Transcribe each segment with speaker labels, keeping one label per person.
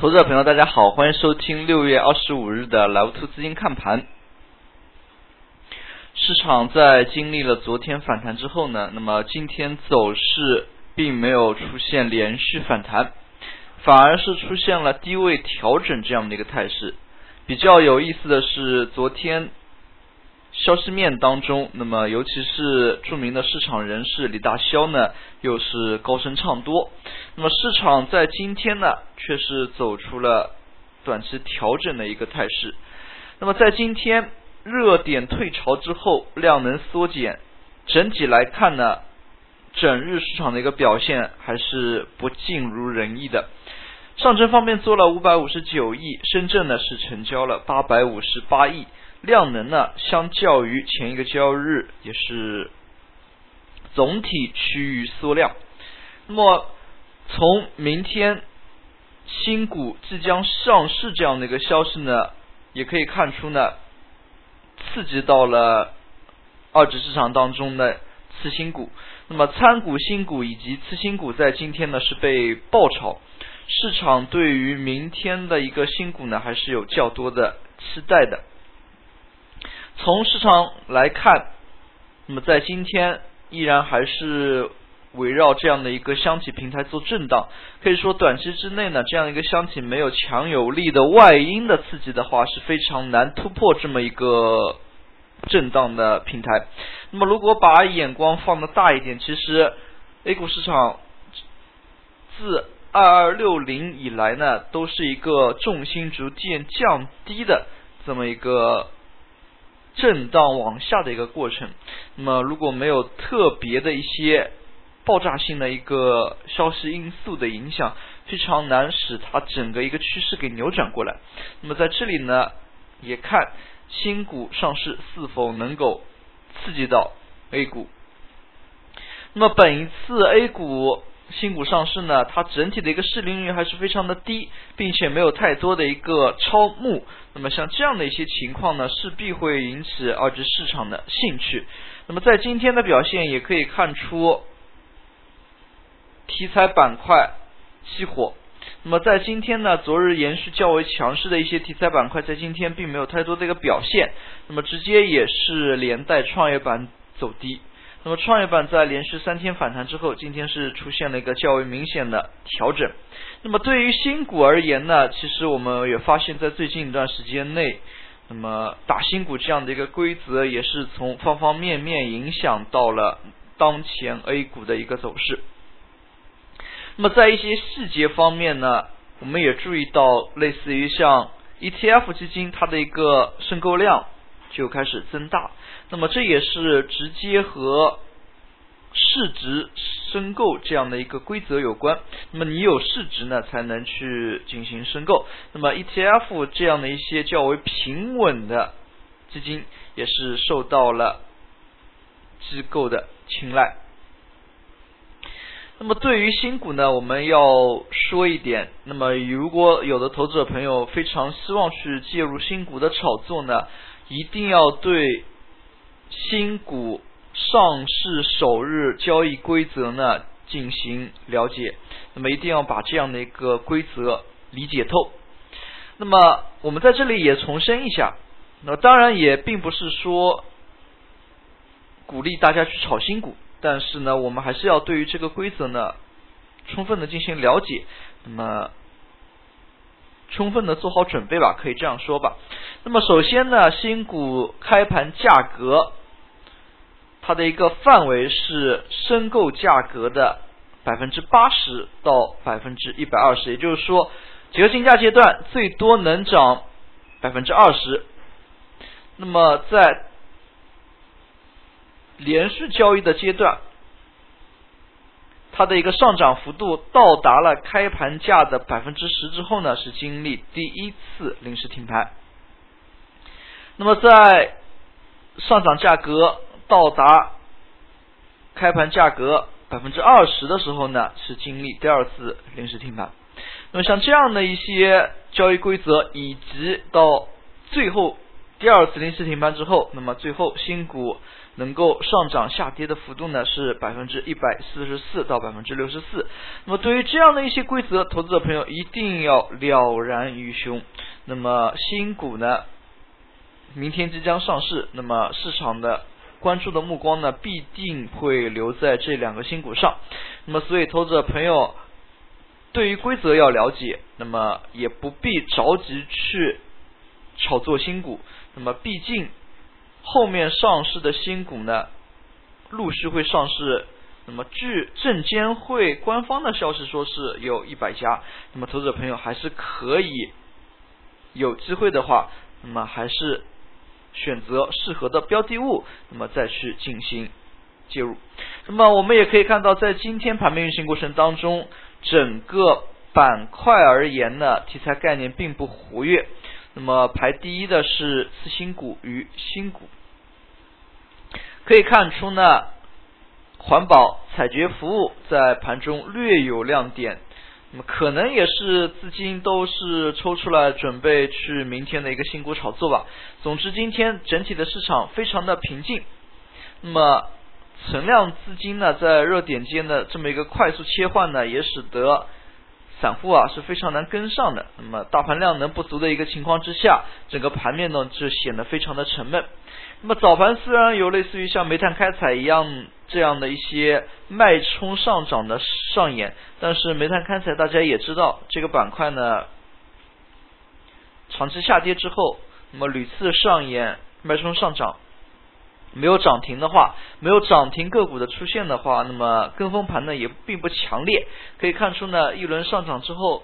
Speaker 1: 投资者朋友，大家好，欢迎收听六月二十五日的莱芜兔资金看盘。市场在经历了昨天反弹之后呢，那么今天走势并没有出现连续反弹，反而是出现了低位调整这样的一个态势。比较有意思的是，昨天。消息面当中，那么尤其是著名的市场人士李大霄呢，又是高声唱多。那么市场在今天呢，却是走出了短期调整的一个态势。那么在今天热点退潮之后，量能缩减，整体来看呢，整日市场的一个表现还是不尽如人意的。上证方面做了五百五十九亿，深圳呢是成交了八百五十八亿。量能呢，相较于前一个交易日也是总体趋于缩量。那么从明天新股即将上市这样的一个消息呢，也可以看出呢，刺激到了二级市场当中的次新股。那么参股新股以及次新股在今天呢是被爆炒，市场对于明天的一个新股呢还是有较多的期待的。从市场来看，那么在今天依然还是围绕这样的一个箱体平台做震荡。可以说，短期之内呢，这样一个箱体没有强有力的外因的刺激的话，是非常难突破这么一个震荡的平台。那么，如果把眼光放的大一点，其实 A 股市场自二二六零以来呢，都是一个重心逐渐降低的这么一个。震荡往下的一个过程，那么如果没有特别的一些爆炸性的一个消息因素的影响，非常难使它整个一个趋势给扭转过来。那么在这里呢，也看新股上市是否能够刺激到 A 股。那么本一次 A 股。新股上市呢，它整体的一个市盈率还是非常的低，并且没有太多的一个超募。那么像这样的一些情况呢，势必会引起二级市场的兴趣。那么在今天的表现也可以看出，题材板块熄火。那么在今天呢，昨日延续较为强势的一些题材板块，在今天并没有太多的一个表现。那么直接也是连带创业板走低。那么创业板在连续三天反弹之后，今天是出现了一个较为明显的调整。那么对于新股而言呢，其实我们也发现，在最近一段时间内，那么打新股这样的一个规则，也是从方方面面影响到了当前 A 股的一个走势。那么在一些细节方面呢，我们也注意到，类似于像 ETF 基金，它的一个申购量就开始增大。那么这也是直接和市值申购这样的一个规则有关。那么你有市值呢，才能去进行申购。那么 ETF 这样的一些较为平稳的基金，也是受到了机构的青睐。那么对于新股呢，我们要说一点。那么如果有的投资者朋友非常希望去介入新股的炒作呢，一定要对。新股上市首日交易规则呢进行了解，那么一定要把这样的一个规则理解透。那么我们在这里也重申一下，那当然也并不是说鼓励大家去炒新股，但是呢，我们还是要对于这个规则呢充分的进行了解，那么充分的做好准备吧，可以这样说吧。那么首先呢，新股开盘价格。它的一个范围是申购价格的百分之八十到百分之一百二十，也就是说，结合竞价阶段最多能涨百分之二十。那么在连续交易的阶段，它的一个上涨幅度到达了开盘价的百分之十之后呢，是经历第一次临时停牌。那么在上涨价格。到达开盘价格百分之二十的时候呢，是经历第二次临时停盘。那么像这样的一些交易规则，以及到最后第二次临时停盘之后，那么最后新股能够上涨下跌的幅度呢是百分之一百四十四到百分之六十四。那么对于这样的一些规则，投资者朋友一定要了然于胸。那么新股呢，明天即将上市，那么市场的关注的目光呢必定会留在这两个新股上。那么所以投资者朋友对于规则要了解，那么也不必着急去炒作新股。那么毕竟。后面上市的新股呢，陆续会上市。那么据证监会官方的消息说是有一百家。那么投资者朋友还是可以有机会的话，那么还是选择适合的标的物，那么再去进行介入。那么我们也可以看到，在今天盘面运行过程当中，整个板块而言呢，题材概念并不活跃。那么排第一的是次新股与新股。可以看出呢，环保采掘服务在盘中略有亮点，那么可能也是资金都是抽出来准备去明天的一个新股炒作吧。总之，今天整体的市场非常的平静，那么存量资金呢在热点间的这么一个快速切换呢，也使得散户啊是非常难跟上的。那么大盘量能不足的一个情况之下，整个盘面呢就显得非常的沉闷。那么早盘虽然有类似于像煤炭开采一样这样的一些脉冲上涨的上演，但是煤炭开采大家也知道这个板块呢，长期下跌之后，那么屡次上演脉冲上涨，没有涨停的话，没有涨停个股的出现的话，那么跟风盘呢也并不强烈，可以看出呢一轮上涨之后，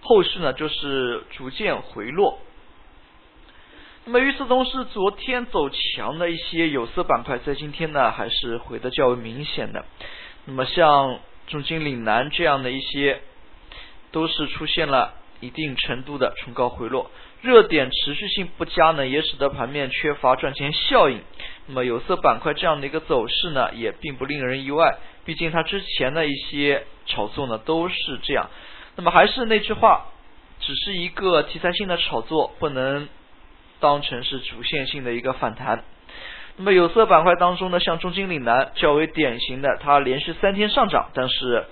Speaker 1: 后续呢就是逐渐回落。那么与此同时，昨天走强的一些有色板块，在今天呢还是回的较为明显的。那么像中金岭南这样的一些，都是出现了一定程度的冲高回落，热点持续性不佳呢，也使得盘面缺乏赚钱效应。那么有色板块这样的一个走势呢，也并不令人意外，毕竟它之前的一些炒作呢都是这样。那么还是那句话，只是一个题材性的炒作，不能。当成是主线性的一个反弹。那么有色板块当中呢，像中金岭南较为典型的，它连续三天上涨，但是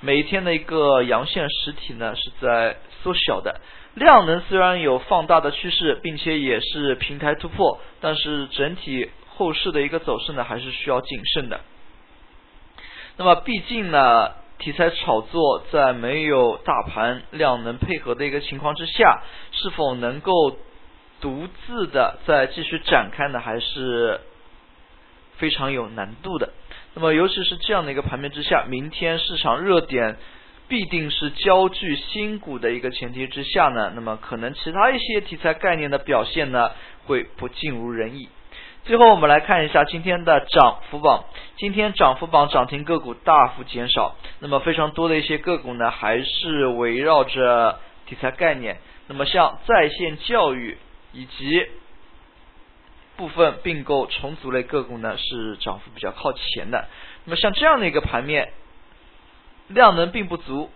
Speaker 1: 每一天的一个阳线实体呢是在缩小的。量能虽然有放大的趋势，并且也是平台突破，但是整体后市的一个走势呢还是需要谨慎的。那么毕竟呢，题材炒作在没有大盘量能配合的一个情况之下，是否能够？独自的再继续展开呢，还是非常有难度的。那么，尤其是这样的一个盘面之下，明天市场热点必定是焦聚新股的一个前提之下呢，那么可能其他一些题材概念的表现呢，会不尽如人意。最后，我们来看一下今天的涨幅榜。今天涨幅榜涨停个股大幅减少，那么非常多的一些个股呢，还是围绕着题材概念。那么，像在线教育。以及部分并购重组类个股呢，是涨幅比较靠前的。那么像这样的一个盘面，量能并不足，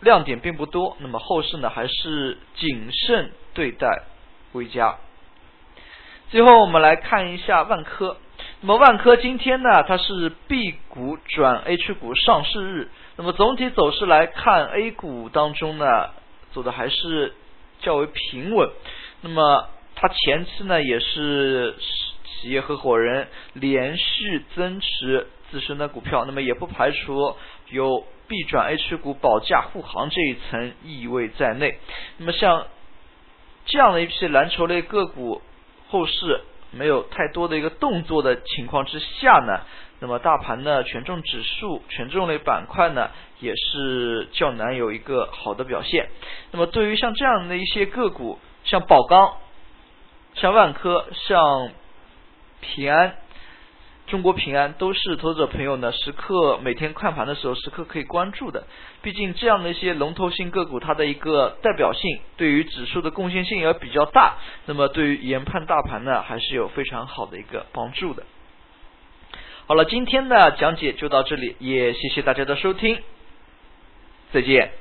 Speaker 1: 亮点并不多，那么后市呢还是谨慎对待为佳。最后我们来看一下万科。那么万科今天呢，它是 B 股转 H 股上市日。那么总体走势来看，A 股当中呢，走的还是较为平稳。那么，它前期呢也是企业合伙人连续增持自身的股票，那么也不排除有 B 转 H 股保驾护航这一层意味在内。那么像这样的一批蓝筹类个股，后市没有太多的一个动作的情况之下呢，那么大盘的权重指数、权重类板块呢也是较难有一个好的表现。那么对于像这样的一些个股，像宝钢、像万科、像平安、中国平安，都是投资者朋友呢时刻每天看盘的时候时刻可以关注的。毕竟这样的一些龙头性个股，它的一个代表性对于指数的贡献性也比较大，那么对于研判大盘呢，还是有非常好的一个帮助的。好了，今天的讲解就到这里，也谢谢大家的收听，再见。